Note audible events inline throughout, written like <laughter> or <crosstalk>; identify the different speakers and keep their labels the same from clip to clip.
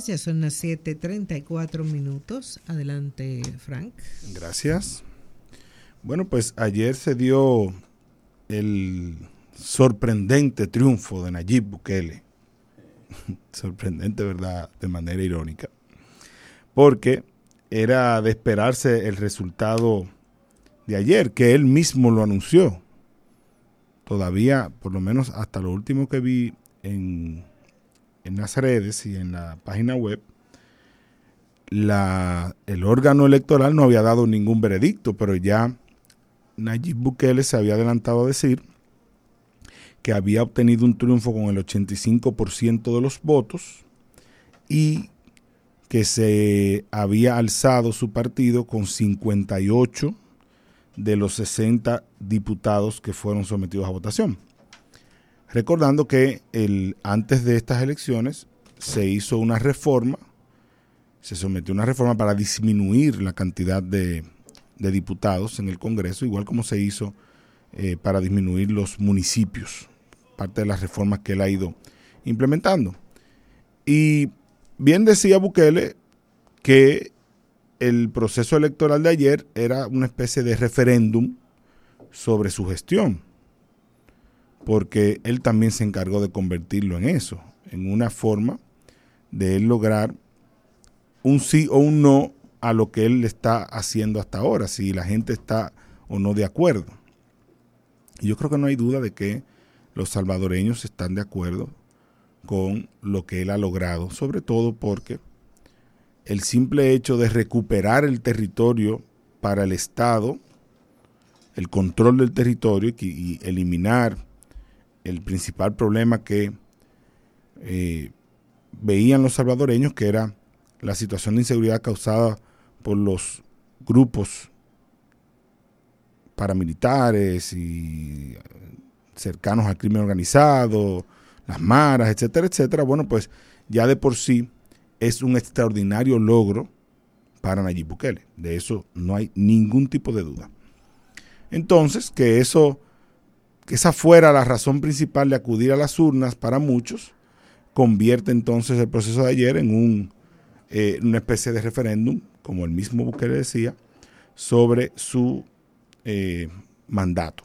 Speaker 1: Ya son las 7:34 minutos. Adelante, Frank.
Speaker 2: Gracias. Bueno, pues ayer se dio el sorprendente triunfo de Nayib Bukele. <laughs> Sorprendente, ¿verdad? De manera irónica. Porque era de esperarse el resultado de ayer, que él mismo lo anunció. Todavía, por lo menos hasta lo último que vi en, en las redes y en la página web, la, el órgano electoral no había dado ningún veredicto, pero ya Nayib Bukele se había adelantado a decir que había obtenido un triunfo con el 85% de los votos y que se había alzado su partido con 58 de los 60 diputados que fueron sometidos a votación. Recordando que el, antes de estas elecciones se hizo una reforma, se sometió una reforma para disminuir la cantidad de, de diputados en el Congreso, igual como se hizo eh, para disminuir los municipios, parte de las reformas que él ha ido implementando. Y bien decía Bukele que el proceso electoral de ayer era una especie de referéndum sobre su gestión, porque él también se encargó de convertirlo en eso, en una forma de él lograr un sí o un no a lo que él está haciendo hasta ahora, si la gente está o no de acuerdo. Y yo creo que no hay duda de que los salvadoreños están de acuerdo con lo que él ha logrado, sobre todo porque el simple hecho de recuperar el territorio para el Estado, el control del territorio y, eliminar el principal problema que eh, veían los salvadoreños, que era la situación de inseguridad causada por los grupos paramilitares y cercanos al crimen organizado, las maras, etcétera, etcétera, bueno, pues ya de por sí es un extraordinario logro para Nayib Bukele. De eso no hay ningún tipo de duda. Entonces, que eso, esa fuera la razón principal de acudir a las urnas para muchos, convierte entonces el proceso de ayer en un, eh, una especie de referéndum como el mismo Bukele decía, sobre su eh, mandato.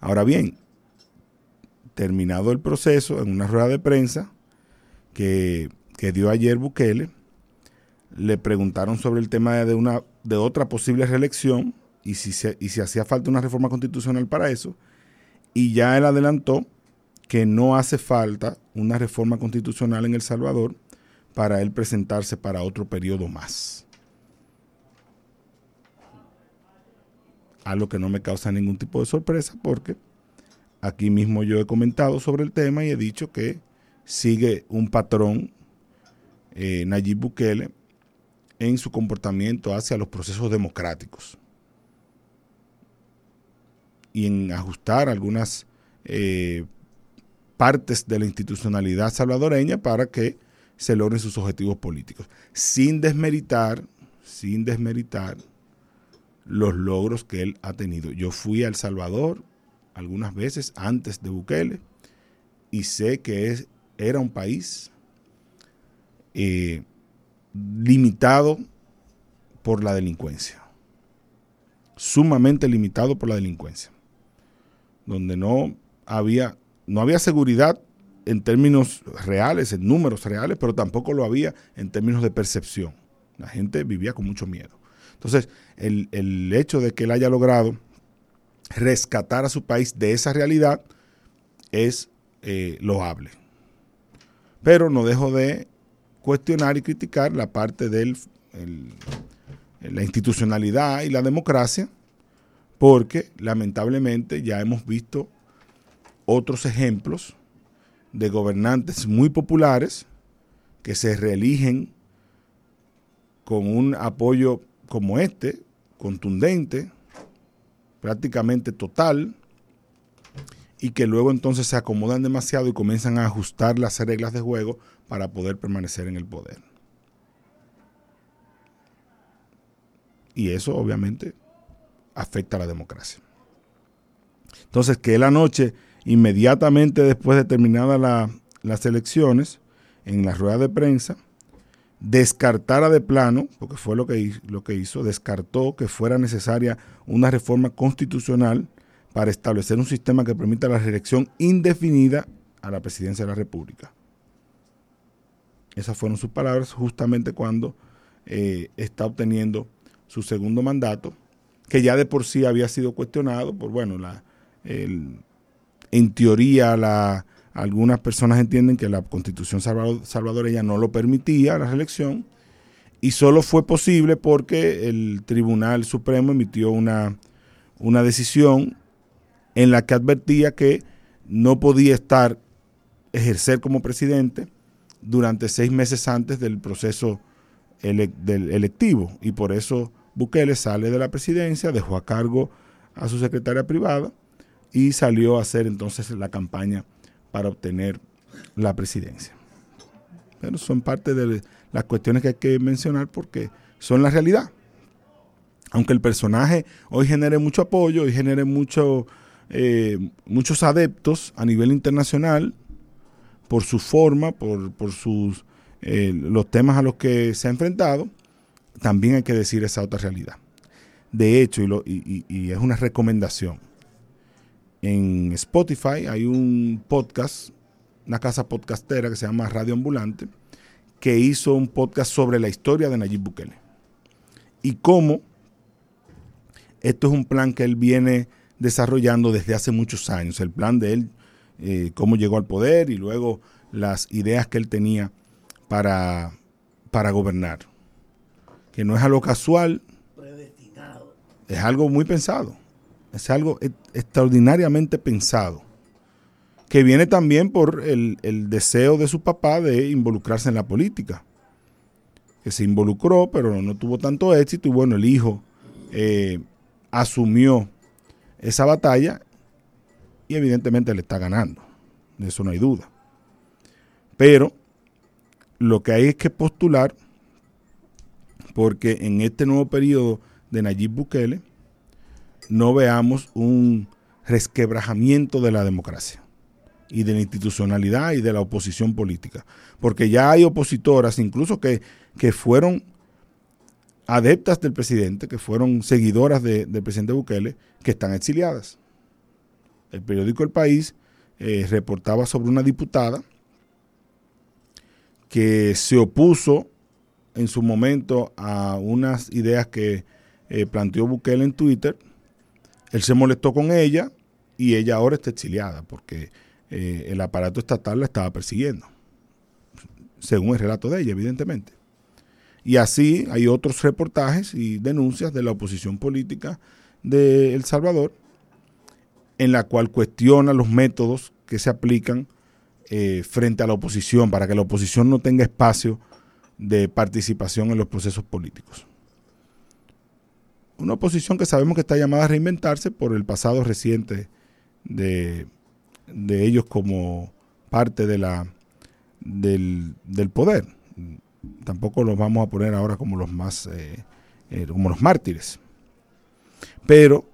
Speaker 2: Ahora bien, terminado el proceso, en una rueda de prensa que, dio ayer Bukele, le preguntaron sobre el tema de, una, de otra posible reelección y si, y si hacía falta una reforma constitucional para eso, y ya él adelantó que no hace falta una reforma constitucional en El Salvador, para él presentarse para otro periodo más. Algo que no me causa ningún tipo de sorpresa porque aquí mismo yo he comentado sobre el tema y he dicho que sigue un patrón eh, Nayib Bukele en su comportamiento hacia los procesos democráticos y en ajustar algunas eh, partes de la institucionalidad salvadoreña para que se logren sus objetivos políticos, sin desmeritar, sin desmeritar los logros que él ha tenido. Yo fui a El Salvador algunas veces antes de Bukele y sé que es, era un país eh, limitado por la delincuencia, sumamente limitado por la delincuencia, donde no había, no había seguridad en términos reales, en números reales, pero tampoco lo había en términos de percepción. La gente vivía con mucho miedo. Entonces, el, hecho de que él haya logrado rescatar a su país de esa realidad es eh, loable. Pero no dejo de cuestionar y criticar la parte de la institucionalidad y la democracia, porque lamentablemente ya hemos visto otros ejemplos de gobernantes muy populares que se reeligen con un apoyo como este, contundente, prácticamente total, y que luego entonces se acomodan demasiado y comienzan a ajustar las reglas de juego para poder permanecer en el poder. Y eso obviamente afecta a la democracia. Entonces, que la noche inmediatamente después de terminadas las elecciones, en la rueda de prensa, descartara de plano, porque fue lo que, lo que hizo, descartó que fuera necesaria una reforma constitucional para establecer un sistema que permita la reelección indefinida a la presidencia de la República. Esas fueron sus palabras justamente cuando eh, está obteniendo su segundo mandato, que ya de por sí había sido cuestionado por, bueno, la, en teoría la, algunas personas entienden que la constitución salvadoreña no lo permitía, la reelección, y solo fue posible porque el Tribunal Supremo emitió una, una decisión en la que advertía que no podía estar, ejercer como presidente durante seis meses antes del proceso del electivo. Y por eso Bukele sale de la presidencia, dejó a cargo a su secretaria privada y salió a hacer entonces la campaña para obtener la presidencia. Pero son parte de las cuestiones que hay que mencionar porque son la realidad. Aunque el personaje hoy genere mucho apoyo y genere eh, muchos adeptos a nivel internacional por su forma, por, por sus, eh, los temas a los que se ha enfrentado, también hay que decir esa otra realidad. De hecho, y, y, es una recomendación, en Spotify hay un podcast, una casa podcastera que se llama Radio Ambulante, que hizo un podcast sobre la historia de Nayib Bukele. Y cómo esto es un plan que él viene desarrollando desde hace muchos años. El plan de él, eh, cómo llegó al poder y luego las ideas que él tenía para, para gobernar que no es algo casual, es algo muy pensado, es algo e, extraordinariamente pensado, que viene también por el, deseo de su papá de involucrarse en la política, que se involucró, pero no tuvo tanto éxito y bueno, el hijo eh, asumió esa batalla y evidentemente le está ganando, de eso no hay duda. Pero lo que hay es que postular porque en este nuevo periodo de Nayib Bukele no veamos un resquebrajamiento de la democracia y de la institucionalidad y de la oposición política. Porque ya hay opositoras, incluso que, que fueron adeptas del presidente, que fueron seguidoras del presidente Bukele, que están exiliadas. El periódico El País eh, reportaba sobre una diputada que se opuso en su momento a unas ideas que eh, planteó Bukele en Twitter. Él se molestó con ella y ella ahora está exiliada porque eh, el aparato estatal la estaba persiguiendo, según el relato de ella, evidentemente. Y así hay otros reportajes y denuncias de la oposición política de El Salvador, en la cual cuestiona los métodos que se aplican eh, frente a la oposición, para que la oposición no tenga espacio de participación en los procesos políticos. Una oposición que sabemos que está llamada a reinventarse por el pasado reciente de, ellos como parte de la, del, poder. Tampoco los vamos a poner ahora como los más, eh, eh, como los mártires. Pero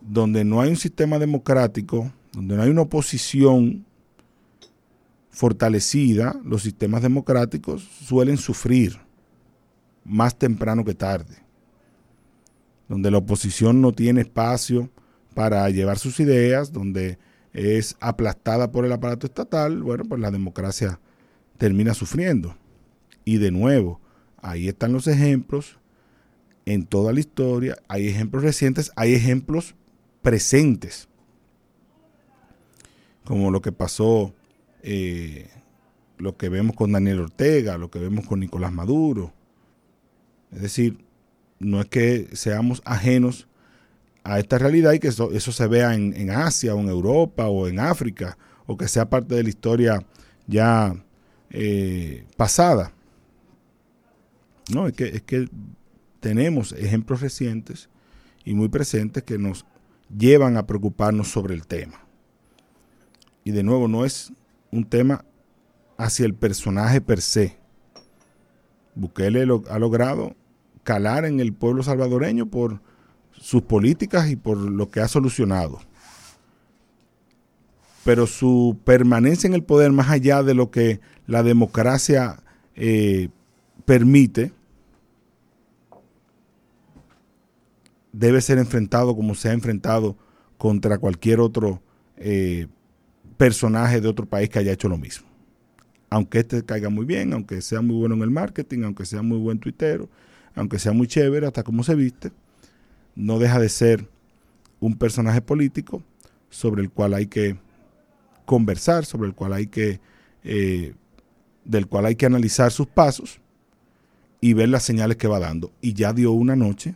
Speaker 2: donde no hay un sistema democrático, donde no hay una oposición fortalecida, los sistemas democráticos suelen sufrir más temprano que tarde, donde la oposición no tiene espacio para llevar sus ideas, donde es aplastada por el aparato estatal, bueno, pues la democracia termina sufriendo. Y de nuevo, ahí están los ejemplos en toda la historia, hay ejemplos recientes, hay ejemplos presentes, como lo que pasó eh, lo que vemos con Daniel Ortega, lo que vemos con Nicolás Maduro. Es decir, no es que seamos ajenos a esta realidad y que eso, se vea en, Asia o en Europa o en África o que sea parte de la historia ya eh, pasada. No, es que, es que tenemos ejemplos recientes y muy presentes que nos llevan a preocuparnos sobre el tema. Y de nuevo, no es un tema hacia el personaje per se. Bukele ha logrado calar en el pueblo salvadoreño por sus políticas y por lo que ha solucionado. pero su permanencia en el poder más allá de lo que la democracia eh, permite, debe ser enfrentado como se ha enfrentado contra cualquier otro eh, personaje de otro país que haya hecho lo mismo. Aunque este caiga muy bien, aunque sea muy bueno en el marketing, aunque sea muy buen tuitero, aunque sea muy chévere, hasta como se viste, no deja de ser un personaje político sobre el cual hay que conversar, sobre el cual hay que, eh, del cual hay que analizar sus pasos y ver las señales que va dando. Y ya dio una noche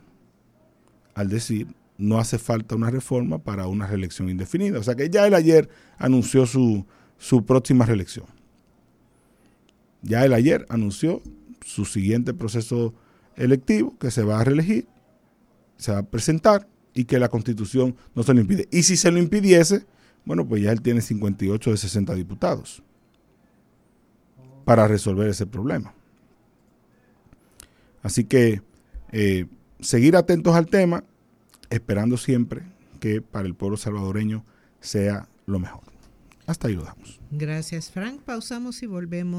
Speaker 2: al decir, no hace falta una reforma para una reelección indefinida. O sea que ya él ayer anunció su, su próxima reelección. Ya él ayer anunció su siguiente proceso electivo que se va a reelegir, se va a presentar y que la constitución no se lo impide. Y si se lo impidiese, bueno, pues ya él tiene 58 de 60 diputados para resolver ese problema. Así que eh, seguir atentos al tema, esperando siempre que para el pueblo salvadoreño sea lo mejor. Hasta ahí lo damos.
Speaker 1: Gracias, Frank. Pausamos y volvemos.